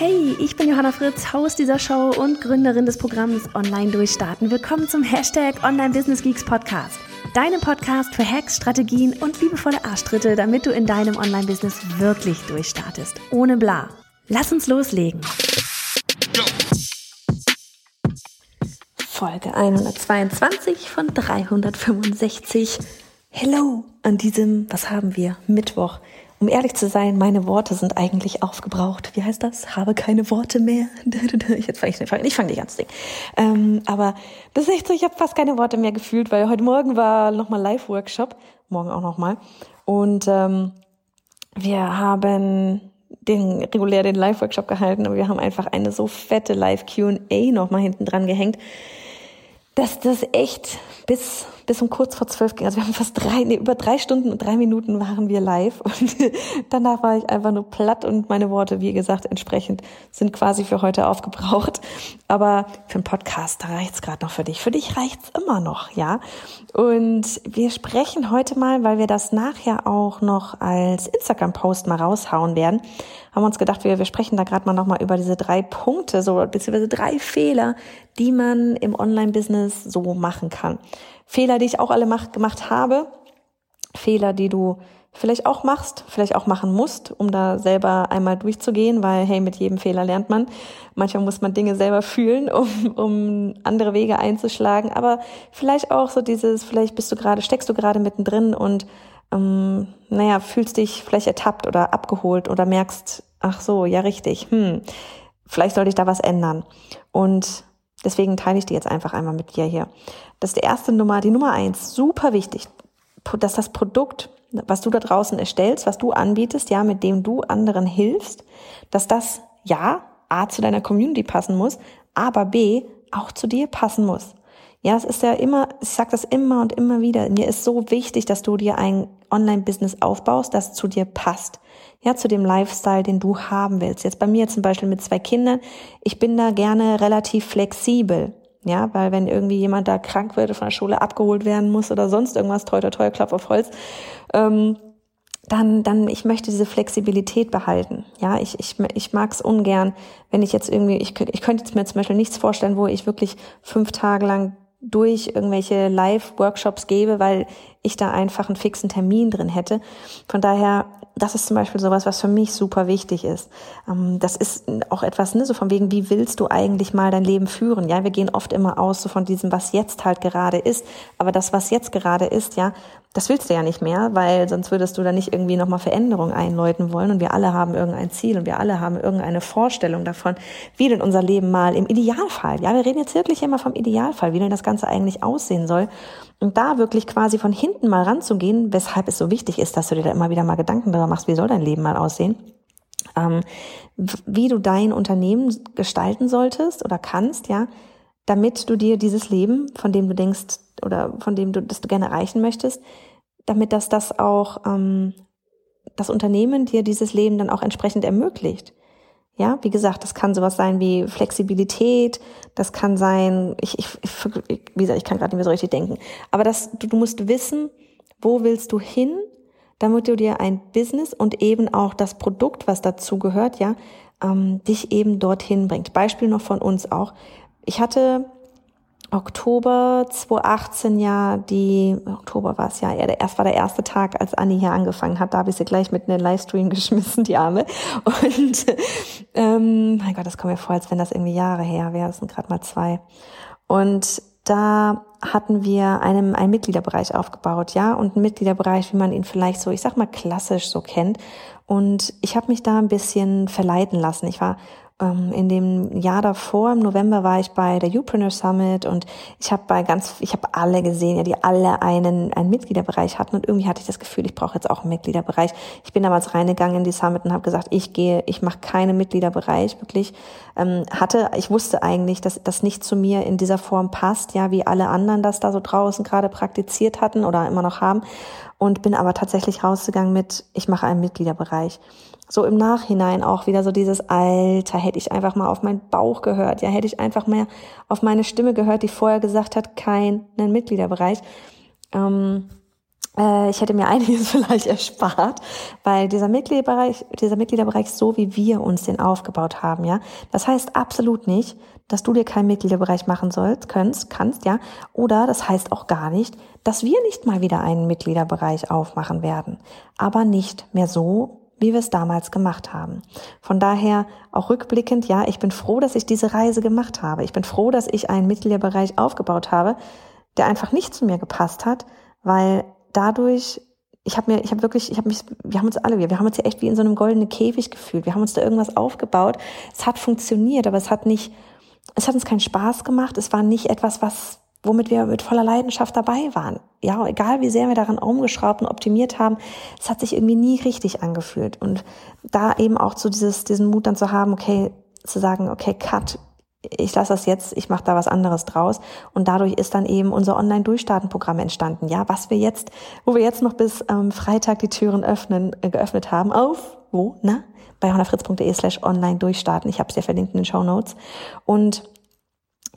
Hey, ich bin Johanna Fritz, Haus dieser Show und Gründerin des Programms Online Durchstarten. Willkommen zum Hashtag Online Business Geeks Podcast. Deinem Podcast für Hacks, Strategien und liebevolle Arschtritte, damit du in deinem Online-Business wirklich durchstartest. Ohne bla. Lass uns loslegen. Folge 122 von 365. Hello an diesem, was haben wir, Mittwoch. Um ehrlich zu sein, meine Worte sind eigentlich aufgebraucht. Wie heißt das? Habe keine Worte mehr. Jetzt fange ich, fang, ich fange nicht an zu singen. Ähm, aber das ist echt so, ich habe fast keine Worte mehr gefühlt, weil heute Morgen war nochmal Live-Workshop, morgen auch nochmal. Und ähm, wir haben den regulär den Live-Workshop gehalten und wir haben einfach eine so fette Live-QA nochmal hinten dran gehängt, dass das echt bis bis um kurz vor zwölf ging. Also wir haben fast drei, nee, über drei Stunden und drei Minuten waren wir live und danach war ich einfach nur platt und meine Worte, wie gesagt, entsprechend sind quasi für heute aufgebraucht. Aber für einen Podcast, da reicht's gerade noch für dich. Für dich reicht's immer noch, ja. Und wir sprechen heute mal, weil wir das nachher auch noch als Instagram-Post mal raushauen werden, haben wir uns gedacht, wir, wir sprechen da gerade mal nochmal über diese drei Punkte, so beziehungsweise drei Fehler, die man im Online-Business so machen kann. Fehler, die ich auch alle mach, gemacht habe, Fehler, die du vielleicht auch machst, vielleicht auch machen musst, um da selber einmal durchzugehen, weil hey, mit jedem Fehler lernt man. Manchmal muss man Dinge selber fühlen, um, um andere Wege einzuschlagen, aber vielleicht auch so dieses, vielleicht bist du gerade, steckst du gerade mittendrin und ähm, naja, fühlst dich vielleicht ertappt oder abgeholt oder merkst, ach so, ja richtig, hm, vielleicht sollte ich da was ändern. Und Deswegen teile ich die jetzt einfach einmal mit dir hier. Das ist die erste Nummer, die Nummer eins, super wichtig, dass das Produkt, was du da draußen erstellst, was du anbietest, ja, mit dem du anderen hilfst, dass das ja A zu deiner Community passen muss, aber B auch zu dir passen muss. Ja, es ist ja immer, ich sage das immer und immer wieder, mir ist so wichtig, dass du dir ein Online-Business aufbaust, das zu dir passt. Ja, zu dem Lifestyle, den du haben willst. Jetzt bei mir zum Beispiel mit zwei Kindern, ich bin da gerne relativ flexibel. Ja, weil wenn irgendwie jemand da krank wird, von der Schule abgeholt werden muss oder sonst irgendwas, teuer, teuer, Klopf auf Holz, ähm, dann, dann, ich möchte diese Flexibilität behalten. Ja, ich, ich, ich mag es ungern, wenn ich jetzt irgendwie, ich, ich könnte jetzt mir zum Beispiel nichts vorstellen, wo ich wirklich fünf Tage lang durch irgendwelche Live-Workshops gebe, weil ich da einfach einen fixen Termin drin hätte. Von daher, das ist zum Beispiel sowas, was für mich super wichtig ist. Ähm, das ist auch etwas, ne, so von wegen, wie willst du eigentlich mal dein Leben führen? Ja, wir gehen oft immer aus so von diesem, was jetzt halt gerade ist. Aber das, was jetzt gerade ist, ja, das willst du ja nicht mehr, weil sonst würdest du da nicht irgendwie nochmal Veränderungen einläuten wollen. Und wir alle haben irgendein Ziel und wir alle haben irgendeine Vorstellung davon, wie denn unser Leben mal im Idealfall, ja, wir reden jetzt wirklich immer vom Idealfall, wie denn das Ganze eigentlich aussehen soll. Und da wirklich quasi von hinten mal ranzugehen, weshalb es so wichtig ist, dass du dir da immer wieder mal Gedanken darüber machst, wie soll dein Leben mal aussehen, ähm, wie du dein Unternehmen gestalten solltest oder kannst, ja, damit du dir dieses Leben, von dem du denkst oder von dem du das du gerne erreichen möchtest, damit das das auch ähm, das Unternehmen dir dieses Leben dann auch entsprechend ermöglicht. Ja, wie gesagt, das kann sowas sein wie Flexibilität, das kann sein, ich, ich, wie gesagt, ich kann gerade nicht mehr so richtig denken, aber das, du, du musst wissen, wo willst du hin, damit du dir ein Business und eben auch das Produkt, was dazu gehört, ja, ähm, dich eben dorthin bringt. Beispiel noch von uns auch. Ich hatte Oktober 2018 ja die, Oktober war es ja, erst war der erste Tag, als Anni hier angefangen hat, da habe ich sie gleich mit in den Livestream geschmissen, die Arme. Und ähm, mein Gott, das kommt mir vor, als wenn das irgendwie Jahre her wäre, das sind gerade mal zwei. Und da hatten wir einen, einen Mitgliederbereich aufgebaut, ja, und einen Mitgliederbereich, wie man ihn vielleicht so, ich sag mal, klassisch so kennt. Und ich habe mich da ein bisschen verleiten lassen. Ich war in dem Jahr davor, im November, war ich bei der Upreneur Summit und ich habe bei ganz, ich habe alle gesehen, ja, die alle einen, einen Mitgliederbereich hatten und irgendwie hatte ich das Gefühl, ich brauche jetzt auch einen Mitgliederbereich. Ich bin damals reingegangen in die Summit und habe gesagt, ich gehe, ich mache keinen Mitgliederbereich, wirklich. Ähm, hatte, ich wusste eigentlich, dass das nicht zu mir in dieser Form passt, ja, wie alle anderen das da so draußen gerade praktiziert hatten oder immer noch haben und bin aber tatsächlich rausgegangen mit, ich mache einen Mitgliederbereich so im Nachhinein auch wieder so dieses Alter, hätte ich einfach mal auf meinen Bauch gehört, ja, hätte ich einfach mehr auf meine Stimme gehört, die vorher gesagt hat, keinen Mitgliederbereich. Ähm, äh, ich hätte mir einiges vielleicht erspart, weil dieser Mitgliederbereich, dieser Mitgliederbereich so wie wir uns den aufgebaut haben, ja, das heißt absolut nicht, dass du dir keinen Mitgliederbereich machen sollst, kannst, kannst, ja, oder das heißt auch gar nicht, dass wir nicht mal wieder einen Mitgliederbereich aufmachen werden, aber nicht mehr so, wie wir es damals gemacht haben. Von daher auch rückblickend, ja, ich bin froh, dass ich diese Reise gemacht habe. Ich bin froh, dass ich einen Mitgliederbereich aufgebaut habe, der einfach nicht zu mir gepasst hat, weil dadurch ich habe mir, ich habe wirklich, ich habe mich, wir haben uns alle, wir, wir haben uns ja echt wie in so einem goldenen Käfig gefühlt. Wir haben uns da irgendwas aufgebaut. Es hat funktioniert, aber es hat nicht, es hat uns keinen Spaß gemacht. Es war nicht etwas, was womit wir mit voller Leidenschaft dabei waren. Ja, egal wie sehr wir daran umgeschraubt und optimiert haben, es hat sich irgendwie nie richtig angefühlt. Und da eben auch zu dieses, diesen Mut dann zu haben, okay, zu sagen, okay, cut, ich lasse das jetzt, ich mache da was anderes draus. Und dadurch ist dann eben unser Online-Durchstarten-Programm entstanden. Ja, was wir jetzt, wo wir jetzt noch bis ähm, Freitag die Türen öffnen, äh, geöffnet haben, auf wo, na? Bei honnafritz.de slash online durchstarten. Ich habe es ja verlinkt in den Show Notes. Und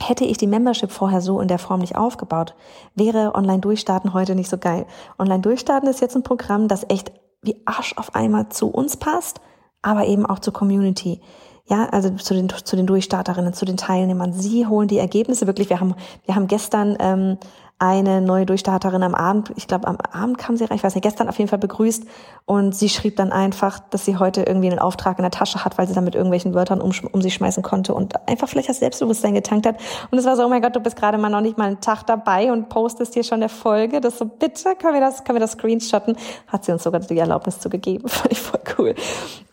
Hätte ich die Membership vorher so in der Form nicht aufgebaut, wäre Online-Durchstarten heute nicht so geil. Online-Durchstarten ist jetzt ein Programm, das echt wie Arsch auf einmal zu uns passt, aber eben auch zur Community. Ja, also zu den, zu den Durchstarterinnen, zu den Teilnehmern. Sie holen die Ergebnisse wirklich. Wir haben, wir haben gestern ähm, eine neue Durchstarterin am Abend, ich glaube am Abend kam sie rein, ich weiß nicht, gestern auf jeden Fall begrüßt und sie schrieb dann einfach, dass sie heute irgendwie einen Auftrag in der Tasche hat, weil sie dann mit irgendwelchen Wörtern um, um sich schmeißen konnte und einfach vielleicht das Selbstbewusstsein getankt hat. Und es war so, oh mein Gott, du bist gerade mal noch nicht mal einen Tag dabei und postest hier schon eine Folge. Das so, bitte, können wir das, können wir das screenshotten? Hat sie uns sogar die Erlaubnis zugegeben. Fand ich voll cool.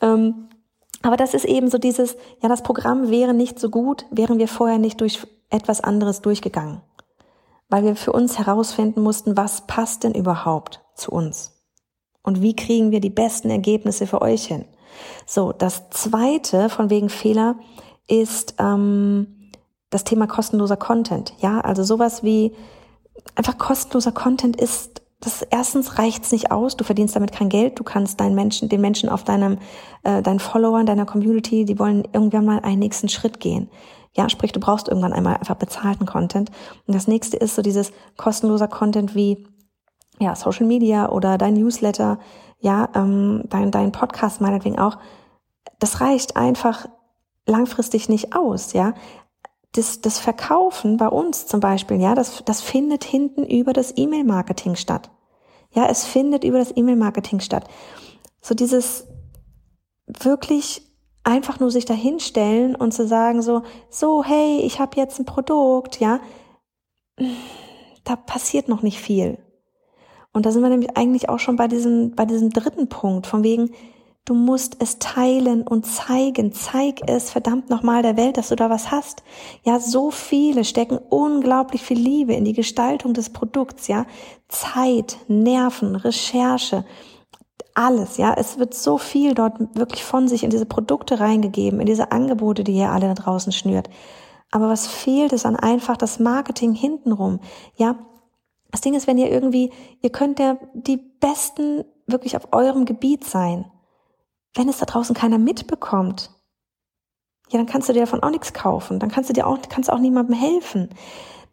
Ähm, aber das ist eben so dieses, ja, das Programm wäre nicht so gut, wären wir vorher nicht durch etwas anderes durchgegangen weil wir für uns herausfinden mussten, was passt denn überhaupt zu uns und wie kriegen wir die besten Ergebnisse für euch hin. So, das zweite von wegen Fehler ist ähm, das Thema kostenloser Content. Ja, also sowas wie einfach kostenloser Content ist das erstens reicht's nicht aus, du verdienst damit kein Geld, du kannst deinen Menschen, den Menschen auf deinem, äh, deinen Followern, deiner Community, die wollen irgendwann mal einen nächsten Schritt gehen. Ja, sprich, du brauchst irgendwann einmal einfach bezahlten Content. Und das nächste ist so dieses kostenloser Content wie ja, Social Media oder dein Newsletter, ja, ähm, dein, dein Podcast meinetwegen auch. Das reicht einfach langfristig nicht aus, ja. Das, das Verkaufen bei uns zum Beispiel, ja, das, das findet hinten über das E-Mail-Marketing statt. Ja, es findet über das E-Mail-Marketing statt. So dieses wirklich einfach nur sich dahinstellen und zu sagen so, so, hey, ich habe jetzt ein Produkt, ja, da passiert noch nicht viel. Und da sind wir nämlich eigentlich auch schon bei diesem, bei diesem dritten Punkt, von wegen, du musst es teilen und zeigen. Zeig es verdammt nochmal der Welt, dass du da was hast. Ja, so viele stecken unglaublich viel Liebe in die Gestaltung des Produkts, ja. Zeit, Nerven, Recherche, alles, ja. Es wird so viel dort wirklich von sich in diese Produkte reingegeben, in diese Angebote, die ihr alle da draußen schnürt. Aber was fehlt, ist dann einfach das Marketing hintenrum, ja. Das Ding ist, wenn ihr irgendwie, ihr könnt ja die Besten wirklich auf eurem Gebiet sein. Wenn es da draußen keiner mitbekommt, ja, dann kannst du dir davon auch nichts kaufen. Dann kannst du dir auch, kannst auch niemandem helfen.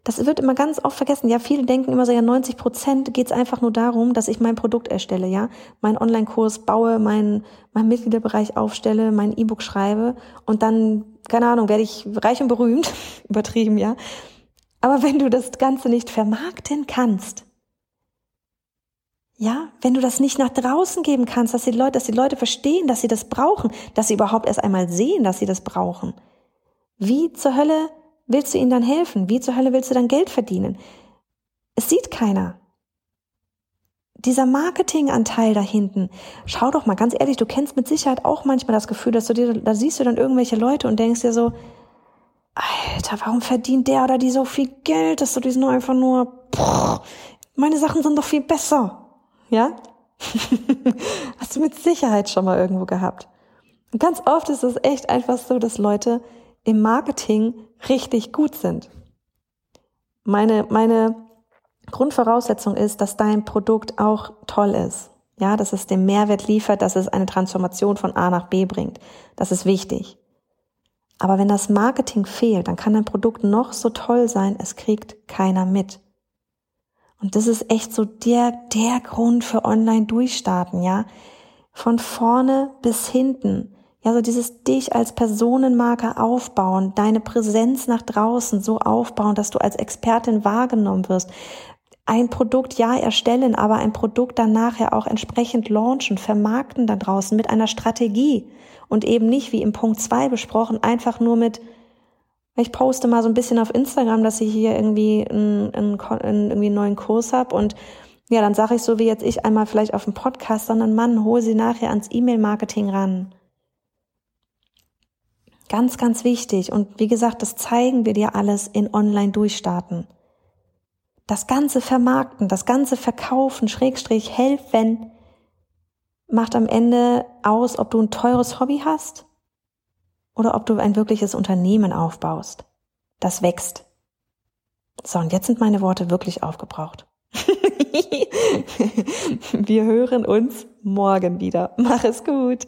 Das wird immer ganz oft vergessen. Ja, viele denken immer so, ja, 90 Prozent geht es einfach nur darum, dass ich mein Produkt erstelle, ja, meinen Online-Kurs baue, meinen mein Mitgliederbereich aufstelle, mein E-Book schreibe und dann, keine Ahnung, werde ich reich und berühmt, übertrieben, ja. Aber wenn du das Ganze nicht vermarkten kannst, ja, wenn du das nicht nach draußen geben kannst, dass die Leute, dass die Leute verstehen, dass sie das brauchen, dass sie überhaupt erst einmal sehen, dass sie das brauchen. Wie zur Hölle willst du ihnen dann helfen? Wie zur Hölle willst du dann Geld verdienen? Es sieht keiner. dieser Marketinganteil da hinten, schau doch mal ganz ehrlich, du kennst mit Sicherheit auch manchmal das Gefühl, dass du dir, da siehst du dann irgendwelche Leute und denkst dir so, Alter, warum verdient der oder die so viel Geld, dass du diesen einfach nur, boah, meine Sachen sind doch viel besser. Ja? Hast du mit Sicherheit schon mal irgendwo gehabt. Und ganz oft ist es echt einfach so, dass Leute im Marketing richtig gut sind. Meine, meine Grundvoraussetzung ist, dass dein Produkt auch toll ist. Ja, dass es den Mehrwert liefert, dass es eine Transformation von A nach B bringt. Das ist wichtig. Aber wenn das Marketing fehlt, dann kann dein Produkt noch so toll sein, es kriegt keiner mit. Und das ist echt so der, der Grund für online durchstarten, ja. Von vorne bis hinten. Ja, so dieses dich als Personenmarke aufbauen, deine Präsenz nach draußen so aufbauen, dass du als Expertin wahrgenommen wirst. Ein Produkt ja erstellen, aber ein Produkt dann nachher auch entsprechend launchen, vermarkten da draußen mit einer Strategie und eben nicht wie im Punkt zwei besprochen, einfach nur mit, ich poste mal so ein bisschen auf Instagram, dass ich hier irgendwie einen, einen, einen, irgendwie einen neuen Kurs habe und ja, dann sage ich so wie jetzt ich einmal vielleicht auf dem Podcast, sondern Mann, hol sie nachher ans E-Mail-Marketing ran. Ganz, ganz wichtig. Und wie gesagt, das zeigen wir dir alles in Online-Durchstarten. Das ganze Vermarkten, das ganze Verkaufen, Schrägstrich, helfen, macht am Ende aus, ob du ein teures Hobby hast oder ob du ein wirkliches Unternehmen aufbaust. Das wächst. So, und jetzt sind meine Worte wirklich aufgebraucht. Wir hören uns morgen wieder. Mach es gut.